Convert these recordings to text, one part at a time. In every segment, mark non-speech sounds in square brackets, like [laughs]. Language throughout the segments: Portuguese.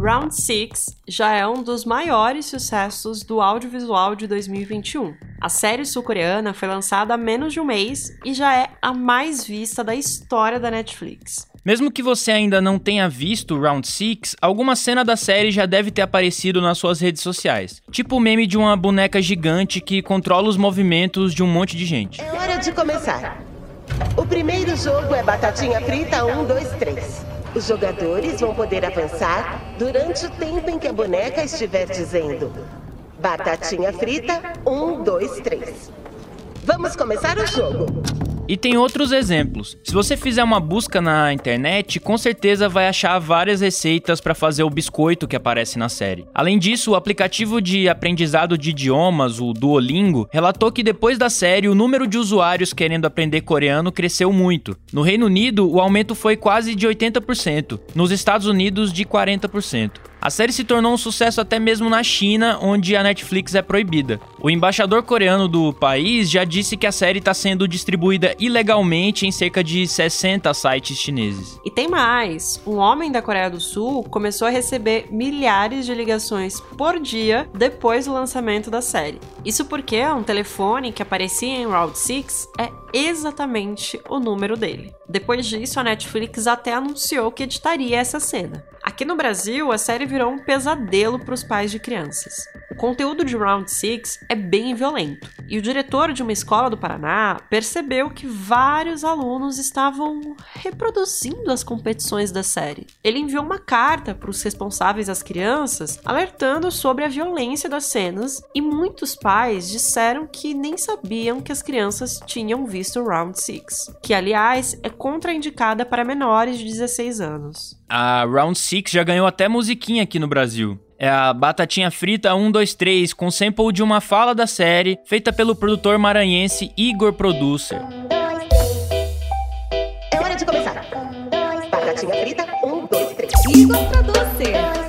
Round 6 já é um dos maiores sucessos do audiovisual de 2021. A série sul-coreana foi lançada há menos de um mês e já é a mais vista da história da Netflix. Mesmo que você ainda não tenha visto Round 6, alguma cena da série já deve ter aparecido nas suas redes sociais. Tipo o meme de uma boneca gigante que controla os movimentos de um monte de gente. É hora de começar. O primeiro jogo é Batatinha Frita 1, 2, 3. Os jogadores vão poder avançar durante o tempo em que a boneca estiver dizendo Batatinha Frita 1, 2, 3. Vamos começar o jogo. E tem outros exemplos. Se você fizer uma busca na internet, com certeza vai achar várias receitas para fazer o biscoito que aparece na série. Além disso, o aplicativo de aprendizado de idiomas, o Duolingo, relatou que depois da série o número de usuários querendo aprender coreano cresceu muito. No Reino Unido, o aumento foi quase de 80%, nos Estados Unidos de 40%. A série se tornou um sucesso até mesmo na China, onde a Netflix é proibida. O embaixador coreano do país já disse que a série está sendo distribuída ilegalmente em cerca de 60 sites chineses. E tem mais: um homem da Coreia do Sul começou a receber milhares de ligações por dia depois do lançamento da série. Isso porque um telefone que aparecia em Route 6 é exatamente o número dele. Depois disso, a Netflix até anunciou que editaria essa cena. Aqui no Brasil, a série virou um pesadelo para os pais de crianças. O conteúdo de Round 6 é bem violento, e o diretor de uma escola do Paraná percebeu que vários alunos estavam reproduzindo as competições da série. Ele enviou uma carta para os responsáveis das crianças, alertando sobre a violência das cenas, e muitos pais disseram que nem sabiam que as crianças tinham visto Round 6, que aliás é contraindicada para menores de 16 anos. A Round 6 já ganhou até musiquinha aqui no Brasil. É a Batatinha Frita 123, com sample de uma fala da série, feita pelo produtor maranhense Igor Producer. É hora de começar. Batatinha Frita 1, 2, 3. Igor Producer.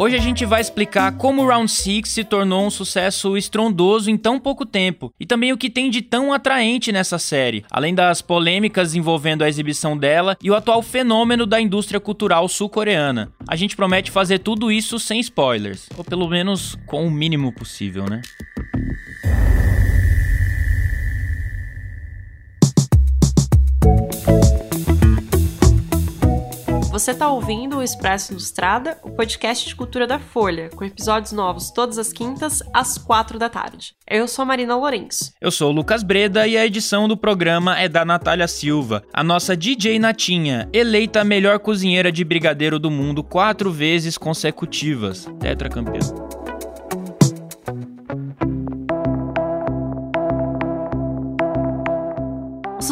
Hoje a gente vai explicar como Round 6 se tornou um sucesso estrondoso em tão pouco tempo e também o que tem de tão atraente nessa série, além das polêmicas envolvendo a exibição dela e o atual fenômeno da indústria cultural sul-coreana. A gente promete fazer tudo isso sem spoilers, ou pelo menos com o mínimo possível, né? Você está ouvindo o Expresso Ilustrada, o podcast de cultura da Folha, com episódios novos todas as quintas, às quatro da tarde. Eu sou Marina Lourenço. Eu sou o Lucas Breda e a edição do programa é da Natália Silva, a nossa DJ Natinha, eleita a melhor cozinheira de brigadeiro do mundo quatro vezes consecutivas, tetracampeã.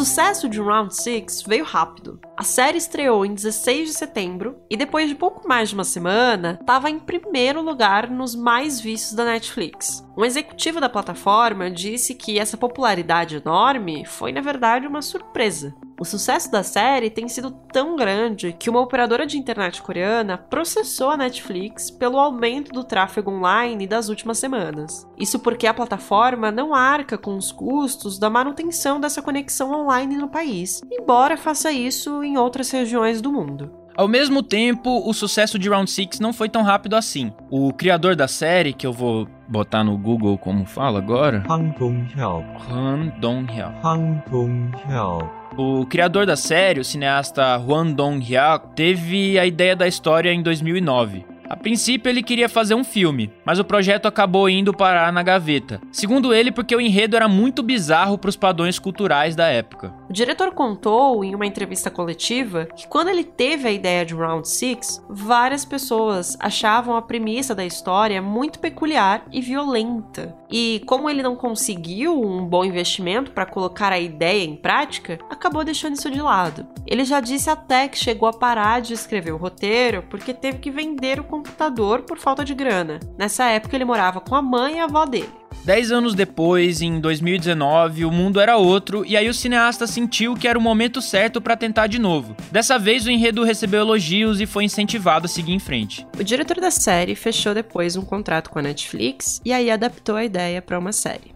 Sucesso de Round 6 veio rápido. A série estreou em 16 de setembro e depois de pouco mais de uma semana, estava em primeiro lugar nos mais vistos da Netflix. Um executivo da plataforma disse que essa popularidade enorme foi na verdade uma surpresa. O sucesso da série tem sido tão grande que uma operadora de internet coreana processou a Netflix pelo aumento do tráfego online das últimas semanas. Isso porque a plataforma não arca com os custos da manutenção dessa conexão online no país, embora faça isso em outras regiões do mundo. Ao mesmo tempo, o sucesso de Round 6 não foi tão rápido assim. O criador da série, que eu vou botar no Google como fala agora, Han Dong-hyuk. Han Dong-hyuk. Han Dong-hyuk. O criador da série, o cineasta Hwan Dong-hyuk, teve a ideia da história em 2009. A princípio ele queria fazer um filme, mas o projeto acabou indo parar na gaveta. Segundo ele, porque o enredo era muito bizarro para os padrões culturais da época. O diretor contou em uma entrevista coletiva que quando ele teve a ideia de Round 6, várias pessoas achavam a premissa da história muito peculiar e violenta. E como ele não conseguiu um bom investimento para colocar a ideia em prática, acabou deixando isso de lado. Ele já disse até que chegou a parar de escrever o roteiro porque teve que vender o computador por falta de grana. Nessa época ele morava com a mãe e a avó dele. Dez anos depois, em 2019, o mundo era outro e aí o cineasta sentiu que era o momento certo para tentar de novo. Dessa vez o enredo recebeu elogios e foi incentivado a seguir em frente. O diretor da série fechou depois um contrato com a Netflix e aí adaptou a ideia para uma série.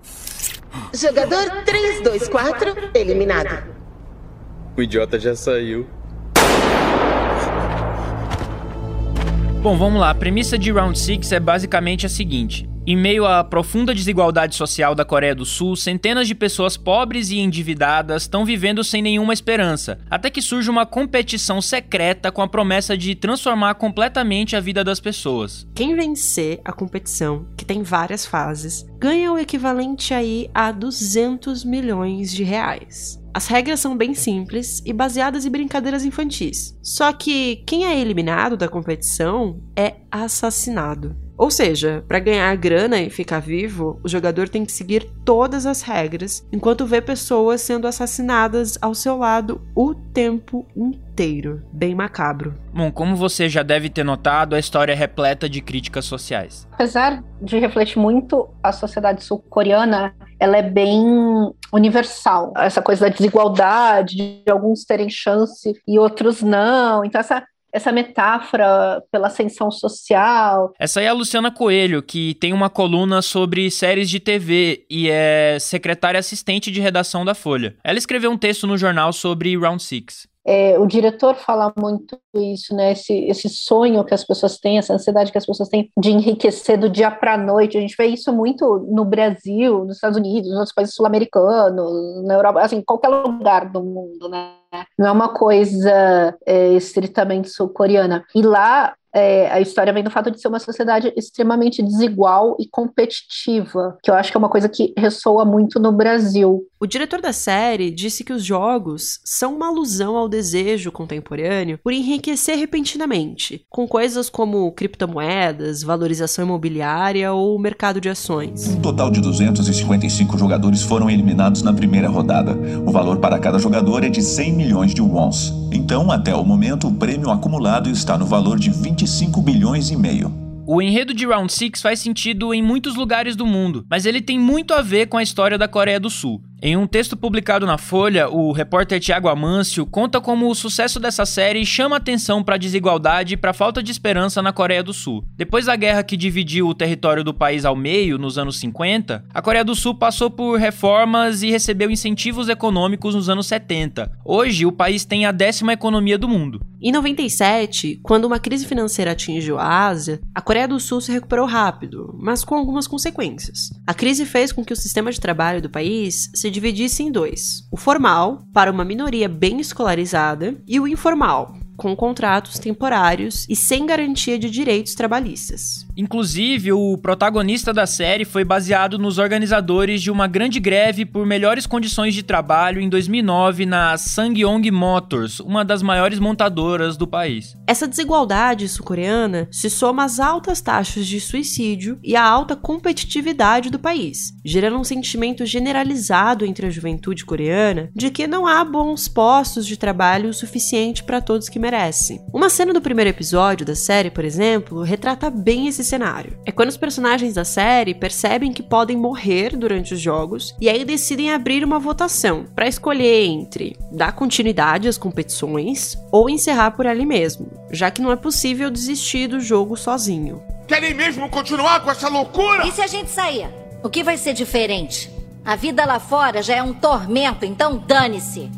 Jogador 324, eliminado. O idiota já saiu. Bom, vamos lá. A premissa de Round 6 é basicamente a seguinte: em meio à profunda desigualdade social da Coreia do Sul, centenas de pessoas pobres e endividadas estão vivendo sem nenhuma esperança, até que surge uma competição secreta com a promessa de transformar completamente a vida das pessoas. Quem vencer a competição, que tem várias fases, ganha o equivalente aí a 200 milhões de reais. As regras são bem simples e baseadas em brincadeiras infantis. Só que quem é eliminado da competição é assassinado. Ou seja, para ganhar grana e ficar vivo, o jogador tem que seguir todas as regras, enquanto vê pessoas sendo assassinadas ao seu lado o tempo inteiro. Bem macabro. Bom, como você já deve ter notado, a história é repleta de críticas sociais. Apesar de refletir muito a sociedade sul-coreana, ela é bem universal. Essa coisa da desigualdade, de alguns terem chance e outros não. Então, essa essa metáfora pela ascensão social. Essa aí é a Luciana Coelho, que tem uma coluna sobre séries de TV e é secretária assistente de redação da Folha. Ela escreveu um texto no jornal sobre Round Six. É, o diretor fala muito isso, né? Esse, esse sonho que as pessoas têm, essa ansiedade que as pessoas têm de enriquecer do dia para a noite. A gente vê isso muito no Brasil, nos Estados Unidos, nos outros países sul-americanos, na Europa, assim, qualquer lugar do mundo, né? Não é uma coisa é, estritamente sul-coreana. E lá é, a história vem do fato de ser uma sociedade extremamente desigual e competitiva, que eu acho que é uma coisa que ressoa muito no Brasil. O diretor da série disse que os jogos são uma alusão ao desejo contemporâneo por enriquecer repentinamente, com coisas como criptomoedas, valorização imobiliária ou mercado de ações. Um total de 255 jogadores foram eliminados na primeira rodada. O valor para cada jogador é de 100 milhões de wons. Então, até o momento, o prêmio acumulado está no valor de 25 bilhões e meio. O enredo de Round 6 faz sentido em muitos lugares do mundo, mas ele tem muito a ver com a história da Coreia do Sul. Em um texto publicado na Folha, o repórter Tiago Amâncio conta como o sucesso dessa série chama atenção para a desigualdade e para a falta de esperança na Coreia do Sul. Depois da guerra que dividiu o território do país ao meio, nos anos 50, a Coreia do Sul passou por reformas e recebeu incentivos econômicos nos anos 70. Hoje, o país tem a décima economia do mundo. Em 97, quando uma crise financeira atingiu a Ásia, a Coreia do Sul se recuperou rápido, mas com algumas consequências. A crise fez com que o sistema de trabalho do país se dividisse em dois: o formal, para uma minoria bem escolarizada, e o informal, com contratos temporários e sem garantia de direitos trabalhistas. Inclusive, o protagonista da série foi baseado nos organizadores de uma grande greve por melhores condições de trabalho em 2009 na Sangyong Motors, uma das maiores montadoras do país. Essa desigualdade sul-coreana se soma às altas taxas de suicídio e à alta competitividade do país, gerando um sentimento generalizado entre a juventude coreana de que não há bons postos de trabalho o suficiente para todos que merece. Uma cena do primeiro episódio da série, por exemplo, retrata bem esse cenário. É quando os personagens da série percebem que podem morrer durante os jogos e aí decidem abrir uma votação para escolher entre dar continuidade às competições ou encerrar por ali mesmo, já que não é possível desistir do jogo sozinho. Querem mesmo continuar com essa loucura? E se a gente sair? O que vai ser diferente? A vida lá fora já é um tormento, então dane-se.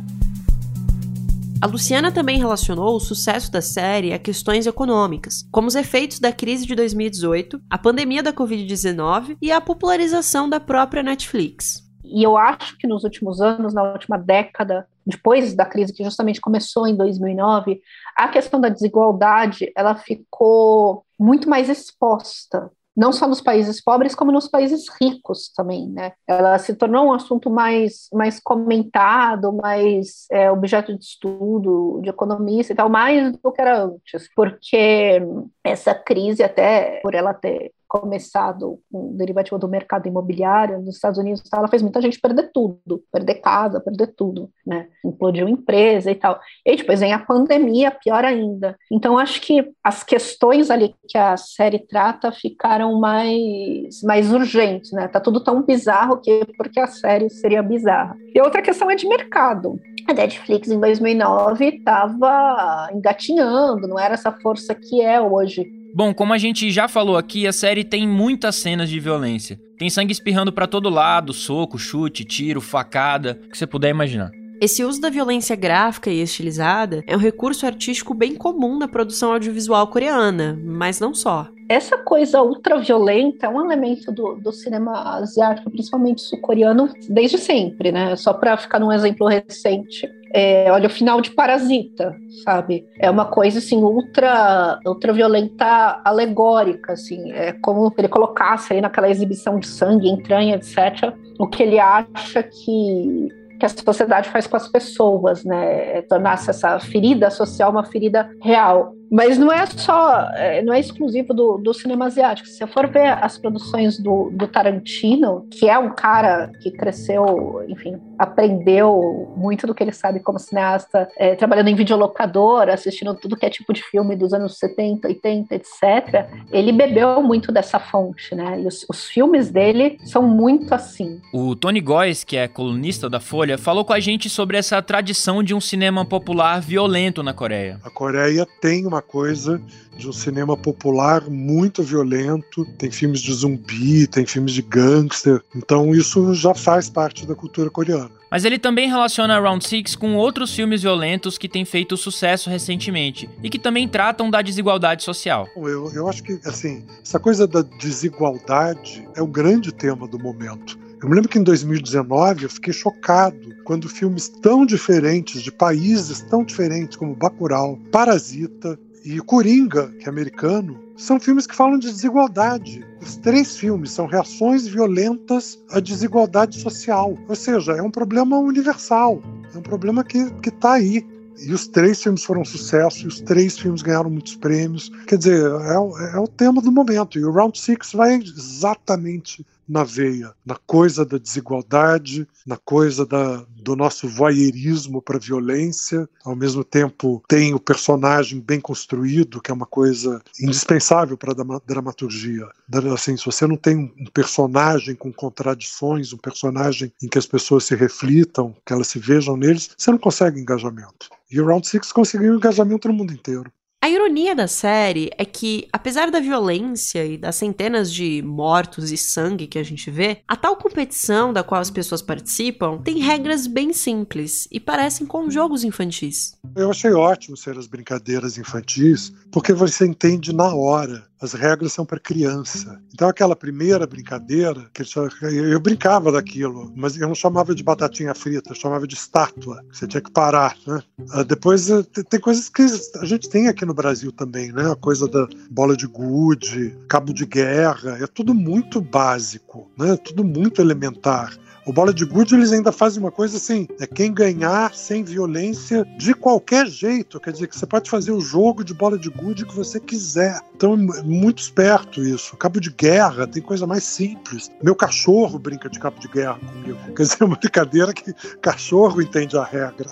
A Luciana também relacionou o sucesso da série a questões econômicas, como os efeitos da crise de 2018, a pandemia da Covid-19 e a popularização da própria Netflix. E eu acho que nos últimos anos, na última década, depois da crise que justamente começou em 2009, a questão da desigualdade ela ficou muito mais exposta não só nos países pobres, como nos países ricos também, né? Ela se tornou um assunto mais, mais comentado, mais é, objeto de estudo, de economista e tal, mais do que era antes, porque essa crise, até por ela ter começado com um derivativo do mercado imobiliário nos Estados Unidos, ela fez muita gente perder tudo, perder casa, perder tudo, né? Implodiu empresa e tal. E depois vem a pandemia, pior ainda. Então acho que as questões ali que a série trata ficaram mais mais urgentes, né? Tá tudo tão bizarro que porque a série seria bizarra. E outra questão é de mercado. A Netflix em 2009 estava engatinhando, não era essa força que é hoje Bom, como a gente já falou aqui, a série tem muitas cenas de violência. Tem sangue espirrando para todo lado, soco, chute, tiro, facada, o que você puder imaginar. Esse uso da violência gráfica e estilizada é um recurso artístico bem comum na produção audiovisual coreana, mas não só. Essa coisa ultraviolenta é um elemento do, do cinema asiático, principalmente sul-coreano, desde sempre, né? Só para ficar num exemplo recente. É, olha o final de Parasita, sabe? É uma coisa assim ultra, ultra violenta, alegórica, assim. É como ele colocasse aí naquela exibição de sangue, entranha, etc. O que ele acha que que a sociedade faz com as pessoas, né? Tornasse essa ferida social uma ferida real. Mas não é só, é, não é exclusivo do, do cinema asiático. Se você for ver as produções do, do Tarantino, que é um cara que cresceu, enfim, aprendeu muito do que ele sabe como cineasta, é, trabalhando em videolocador, assistindo tudo que é tipo de filme dos anos 70, 80, etc. Ele bebeu muito dessa fonte, né? E os, os filmes dele são muito assim. O Tony Góes, que é colunista da Folha, falou com a gente sobre essa tradição de um cinema popular violento na Coreia. A Coreia tem uma coisa de um cinema popular muito violento, tem filmes de zumbi, tem filmes de gangster, então isso já faz parte da cultura coreana. Mas ele também relaciona Round Six com outros filmes violentos que têm feito sucesso recentemente e que também tratam da desigualdade social. Eu, eu acho que, assim, essa coisa da desigualdade é o grande tema do momento. Eu me lembro que em 2019 eu fiquei chocado quando filmes tão diferentes, de países tão diferentes como Bacurau, Parasita, e Coringa, que é americano, são filmes que falam de desigualdade. Os três filmes são reações violentas à desigualdade social. Ou seja, é um problema universal, é um problema que está aí. E os três filmes foram sucesso, e os três filmes ganharam muitos prêmios. Quer dizer, é, é o tema do momento. E o Round Six vai exatamente na veia, na coisa da desigualdade, na coisa da, do nosso voyeurismo para violência. Ao mesmo tempo, tem o personagem bem construído, que é uma coisa indispensável para a dramaturgia. Assim, se você não tem um personagem com contradições, um personagem em que as pessoas se reflitam, que elas se vejam neles, você não consegue engajamento. E o Round Six conseguiu engajamento no mundo inteiro. A ironia da série é que, apesar da violência e das centenas de mortos e sangue que a gente vê, a tal competição da qual as pessoas participam tem regras bem simples e parecem com jogos infantis. Eu achei ótimo ser as brincadeiras infantis, porque você entende na hora as regras são para criança. Então aquela primeira brincadeira, que eu brincava daquilo, mas eu não chamava de batatinha frita, eu chamava de estátua. Você tinha que parar, né? Ah, depois eh, tem coisas que a gente tem aqui no Brasil também, né? A coisa da bola de gude, cabo de guerra, é tudo muito básico, né? Tudo muito elementar. O Bola de Gude eles ainda fazem uma coisa assim: é quem ganhar sem violência de qualquer jeito. Quer dizer que você pode fazer o jogo de bola de gude que você quiser. Então é muito esperto isso. Cabo de guerra tem coisa mais simples. Meu cachorro brinca de cabo de guerra comigo. Quer dizer, é uma brincadeira que cachorro entende a regra.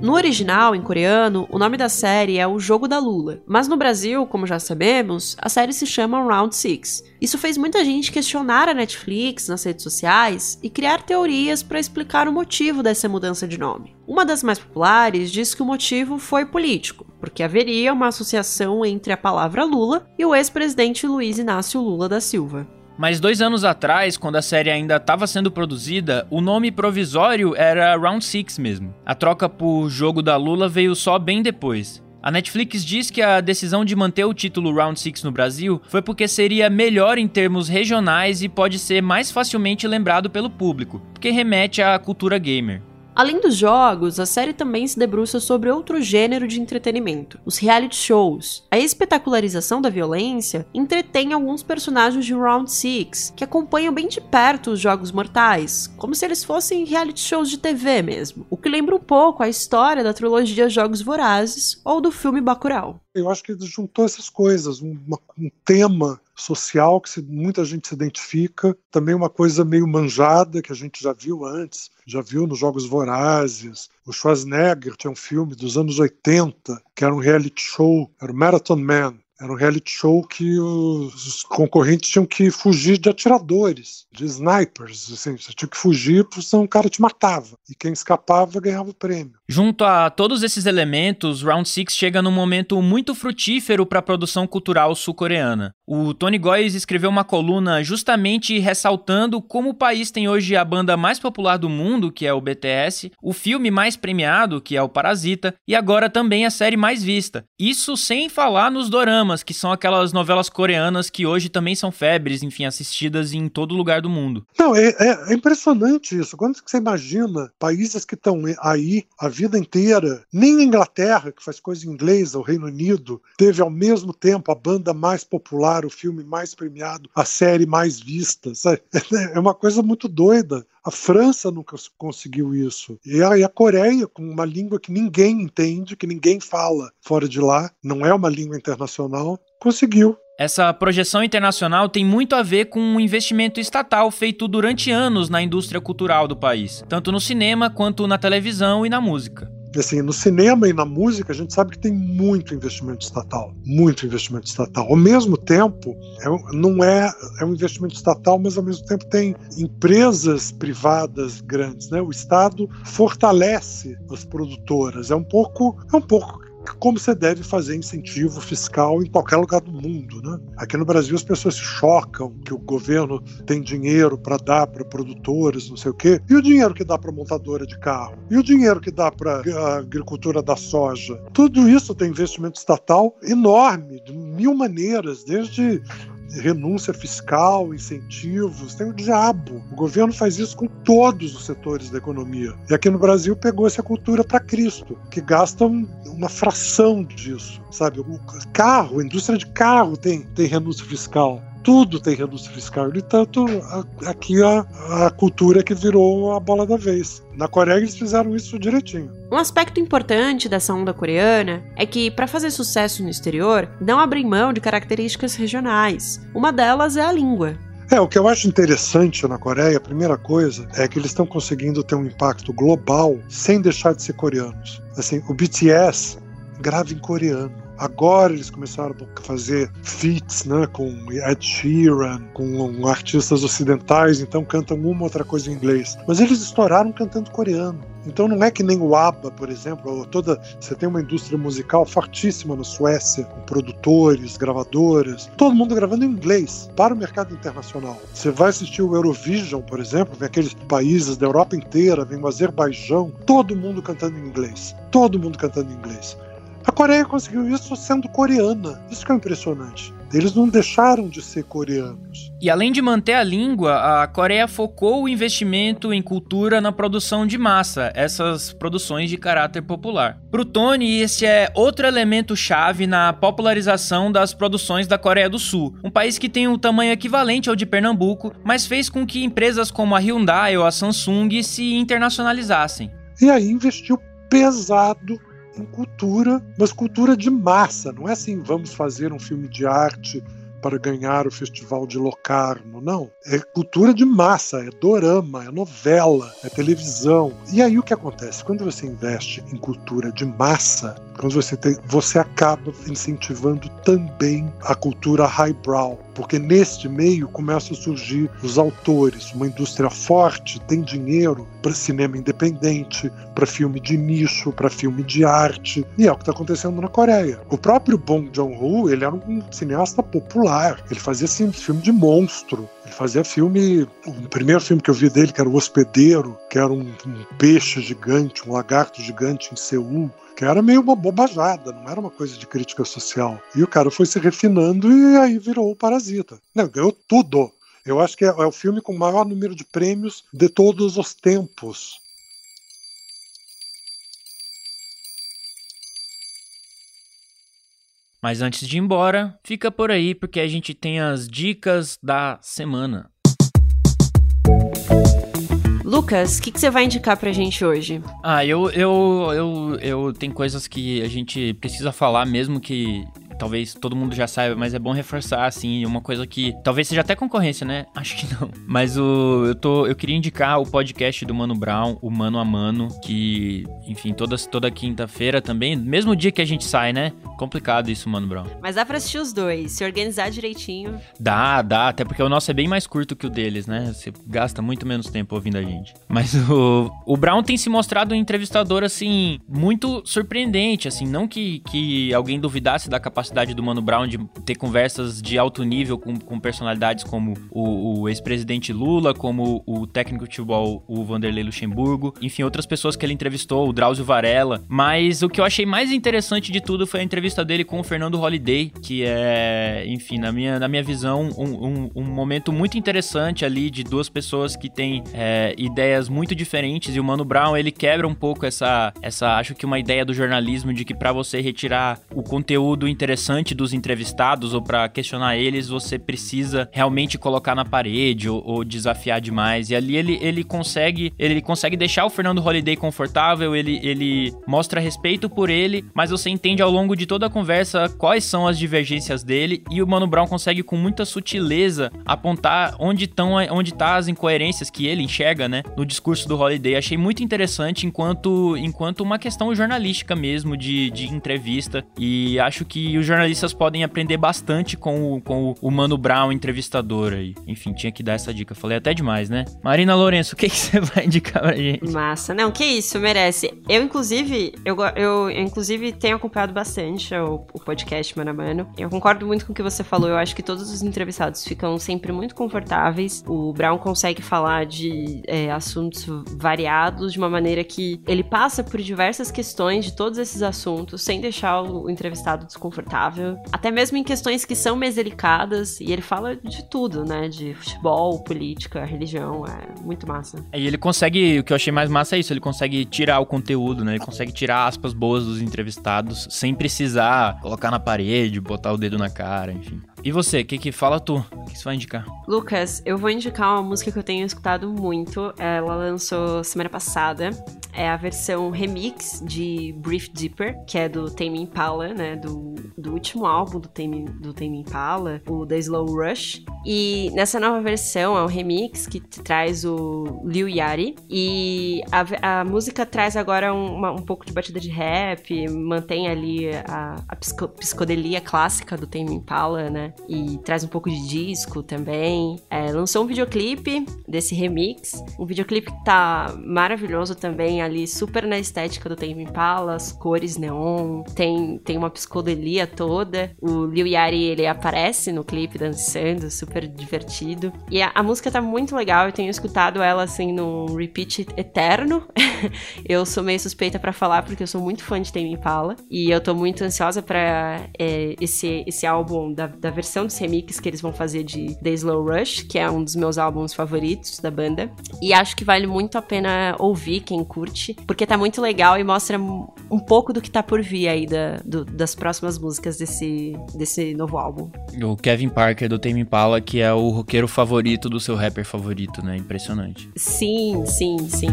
No original, em coreano, o nome da série é O Jogo da Lula, mas no Brasil, como já sabemos, a série se chama Round Six. Isso fez muita gente questionar a Netflix nas redes sociais e criar teorias para explicar o motivo dessa mudança de nome. Uma das mais populares diz que o motivo foi político, porque haveria uma associação entre a palavra Lula e o ex-presidente Luiz Inácio Lula da Silva. Mas dois anos atrás, quando a série ainda estava sendo produzida, o nome provisório era Round Six mesmo. A troca por Jogo da Lula veio só bem depois. A Netflix diz que a decisão de manter o título Round 6 no Brasil foi porque seria melhor em termos regionais e pode ser mais facilmente lembrado pelo público, porque remete à cultura gamer. Além dos jogos, a série também se debruça sobre outro gênero de entretenimento, os reality shows. A espetacularização da violência entretém alguns personagens de Round Six, que acompanham bem de perto os jogos mortais, como se eles fossem reality shows de TV mesmo, o que lembra um pouco a história da trilogia Jogos Vorazes ou do filme Bacurau. Eu acho que juntou essas coisas, um, um tema social que se, muita gente se identifica, também uma coisa meio manjada que a gente já viu antes, já viu nos Jogos Vorazes. O Schwarzenegger tinha um filme dos anos 80 que era um reality show, era o Marathon Man. Era um reality show que os concorrentes tinham que fugir de atiradores, de snipers. Assim, você tinha que fugir porque senão o cara te matava. E quem escapava ganhava o prêmio. Junto a todos esses elementos, Round Six chega num momento muito frutífero para a produção cultural sul-coreana. O Tony Góes escreveu uma coluna justamente ressaltando como o país tem hoje a banda mais popular do mundo, que é o BTS, o filme mais premiado, que é o Parasita, e agora também a série mais vista. Isso sem falar nos doramas, que são aquelas novelas coreanas que hoje também são febres, enfim, assistidas em todo lugar do mundo. Não, é, é, é impressionante isso. Quando você imagina países que estão aí a vida inteira, nem a Inglaterra, que faz coisa em inglês, o Reino Unido, teve ao mesmo tempo a banda mais popular, o filme mais premiado, a série mais vista. Sabe? [laughs] É uma coisa muito doida. A França nunca conseguiu isso. E a, e a, Coreia, com uma língua que ninguém entende, que ninguém fala fora de lá, não é uma língua internacional, conseguiu. Essa projeção internacional tem muito a ver com um investimento estatal feito durante anos na indústria cultural do país, tanto no cinema quanto na televisão e na música assim, no cinema e na música, a gente sabe que tem muito investimento estatal, muito investimento estatal. Ao mesmo tempo, é, não é, é um investimento estatal, mas ao mesmo tempo tem empresas privadas grandes, né? O Estado fortalece as produtoras. É um pouco, é um pouco como você deve fazer incentivo fiscal em qualquer lugar do mundo. Né? Aqui no Brasil as pessoas se chocam que o governo tem dinheiro para dar para produtores, não sei o quê, e o dinheiro que dá para montadora de carro, e o dinheiro que dá para a agricultura da soja. Tudo isso tem investimento estatal enorme, de mil maneiras, desde renúncia fiscal, incentivos, tem o diabo. O governo faz isso com todos os setores da economia. E aqui no Brasil pegou essa cultura para Cristo, que gastam uma fração disso, sabe? O carro, a indústria de carro tem, tem renúncia fiscal tudo tem renúncia fiscal. E tanto aqui a, a cultura que virou a bola da vez. Na Coreia eles fizeram isso direitinho. Um aspecto importante dessa onda coreana é que, para fazer sucesso no exterior, não abrem mão de características regionais. Uma delas é a língua. É, o que eu acho interessante na Coreia, a primeira coisa, é que eles estão conseguindo ter um impacto global sem deixar de ser coreanos. Assim, o BTS grava em coreano. Agora eles começaram a fazer feats né, com Ed Sheeran, com artistas ocidentais, então cantam uma outra coisa em inglês. Mas eles estouraram cantando coreano. Então não é que nem o ABBA, por exemplo, toda você tem uma indústria musical fortíssima na Suécia, com produtores, gravadoras, todo mundo gravando em inglês para o mercado internacional. Você vai assistir o Eurovision, por exemplo, vem aqueles países da Europa inteira, vem o Azerbaijão, todo mundo cantando em inglês, todo mundo cantando em inglês. A Coreia conseguiu isso sendo coreana. Isso que é impressionante. Eles não deixaram de ser coreanos. E além de manter a língua, a Coreia focou o investimento em cultura na produção de massa, essas produções de caráter popular. Para o Tony, esse é outro elemento chave na popularização das produções da Coreia do Sul, um país que tem um tamanho equivalente ao de Pernambuco, mas fez com que empresas como a Hyundai ou a Samsung se internacionalizassem. E aí investiu pesado em cultura, mas cultura de massa. Não é assim, vamos fazer um filme de arte para ganhar o Festival de Locarno. Não. É cultura de massa, é dorama, é novela, é televisão. E aí o que acontece? Quando você investe em cultura de massa, quando você tem, você acaba incentivando também a cultura highbrow, porque neste meio começam a surgir os autores, uma indústria forte, tem dinheiro para cinema independente, para filme de nicho, para filme de arte, e é o que está acontecendo na Coreia. O próprio Bong Joon-ho, ele era um cineasta popular, ele fazia assim, filme de monstro, ele fazia filme. O primeiro filme que eu vi dele, que era O Hospedeiro, que era um, um peixe gigante, um lagarto gigante em Seul que era meio uma bobajada, não era uma coisa de crítica social. E o cara foi se refinando e aí virou o Parasita. Não, ganhou tudo. Eu acho que é, é o filme com o maior número de prêmios de todos os tempos. Mas antes de ir embora, fica por aí porque a gente tem as dicas da semana. Lucas, o que, que, você vai indicar pra gente hoje? Ah, eu, eu, eu, eu tenho coisas que a gente precisa falar mesmo que talvez todo mundo já saiba, mas é bom reforçar, assim, uma coisa que talvez seja até concorrência, né? [laughs] Acho que não. Mas o, eu, tô, eu queria indicar o podcast do Mano Brown, o Mano a Mano, que, enfim, toda, toda quinta-feira também, mesmo dia que a gente sai, né? Complicado isso, Mano Brown. Mas dá pra assistir os dois, se organizar direitinho. Dá, dá, até porque o nosso é bem mais curto que o deles, né? Você gasta muito menos tempo ouvindo a gente. Mas o, o Brown tem se mostrado um entrevistador, assim, muito surpreendente, assim, não que, que alguém duvidasse da capacidade do Mano Brown de ter conversas de alto nível com, com personalidades como o, o ex-presidente Lula, como o técnico de futebol, o Vanderlei Luxemburgo, enfim, outras pessoas que ele entrevistou, o Drauzio Varela. Mas o que eu achei mais interessante de tudo foi a entrevista dele com o Fernando Holliday, que é, enfim, na minha, na minha visão, um, um, um momento muito interessante ali de duas pessoas que têm é, ideias muito diferentes. E o Mano Brown, ele quebra um pouco essa, essa acho que uma ideia do jornalismo de que para você retirar o conteúdo interessante dos entrevistados ou para questionar eles, você precisa realmente colocar na parede ou, ou, desafiar demais. E ali ele, ele consegue ele consegue deixar o Fernando Holliday confortável, ele, ele mostra respeito por ele, mas você entende ao longo de toda a conversa quais são as divergências dele e o Mano Brown consegue com muita sutileza apontar onde estão onde tá as incoerências que ele enxerga, né, no discurso do Holiday. Achei muito interessante enquanto enquanto uma questão jornalística mesmo de, de entrevista e acho que os jornalistas podem aprender bastante com o, com o Mano Brown entrevistador aí. Enfim, tinha que dar essa dica. Falei até demais, né? Marina Lourenço, o que, que [laughs] você vai indicar pra gente? Massa. Não, que isso, merece. Eu, inclusive, eu, eu, eu inclusive tenho acompanhado bastante o, o podcast Mano a Mano. Eu concordo muito com o que você falou. Eu acho que todos os entrevistados ficam sempre muito confortáveis. O Brown consegue falar de é, assuntos variados de uma maneira que ele passa por diversas questões de todos esses assuntos sem deixar o entrevistado desconfortável. Até mesmo em questões que são mais delicadas. E ele fala de tudo, né? De futebol, política, religião. É muito massa. E ele consegue, o que eu achei mais massa é isso, ele consegue tirar o conteúdo, né? Ele consegue tirar aspas boas dos entrevistados sem precisar colocar na parede, botar o dedo na cara, enfim. E você, o que que fala tu? O que você vai indicar? Lucas, eu vou indicar uma música que eu tenho escutado muito. Ela lançou semana passada. É a versão remix de Brief Deeper, que é do Tame Impala, né? Do, do último álbum do Tame, do Tame Impala, o The Slow Rush. E nessa nova versão é um remix que traz o Liu Yari. E a, a música traz agora um, uma, um pouco de batida de rap, mantém ali a, a psico, psicodelia clássica do Tame Impala, né? E traz um pouco de disco também. É, lançou um videoclipe desse remix. Um videoclipe que tá maravilhoso também, ali super na estética do Tame Impala, as cores neon, tem, tem uma psicodelia toda. O Liu Yari, ele aparece no clipe dançando, super divertido. E a, a música tá muito legal, eu tenho escutado ela assim num repeat eterno. [laughs] eu sou meio suspeita para falar porque eu sou muito fã de Tame Impala e eu tô muito ansiosa para é, esse, esse álbum da, da versão dos remixes que eles vão fazer de The Slow Rush, que é um dos meus álbuns favoritos da banda. E acho que vale muito a pena ouvir quem curte, porque tá muito legal e mostra um pouco do que tá por vir aí da, do, das próximas músicas desse, desse novo álbum. O Kevin Parker do Tame Impala, que é o roqueiro favorito do seu rapper favorito, né? Impressionante. Sim, sim, sim.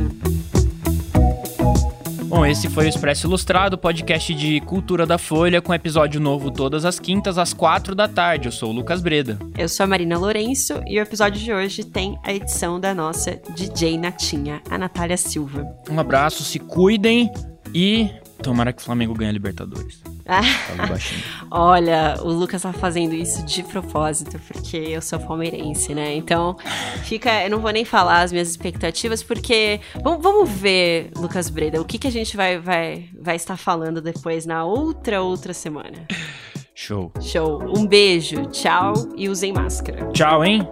Bom, esse foi o Expresso Ilustrado, podcast de cultura da Folha, com episódio novo todas as quintas às quatro da tarde. Eu sou o Lucas Breda. Eu sou a Marina Lourenço e o episódio de hoje tem a edição da nossa DJ Natinha, a Natália Silva. Um abraço, se cuidem e tomara que o Flamengo ganhe a Libertadores. Olha, o Lucas tá fazendo isso de propósito, porque eu sou palmeirense, né? Então, fica. Eu não vou nem falar as minhas expectativas, porque. Vamos, vamos ver, Lucas Breda, o que, que a gente vai, vai, vai estar falando depois na outra, outra semana. Show. Show. Um beijo, tchau e usem máscara. Tchau, hein?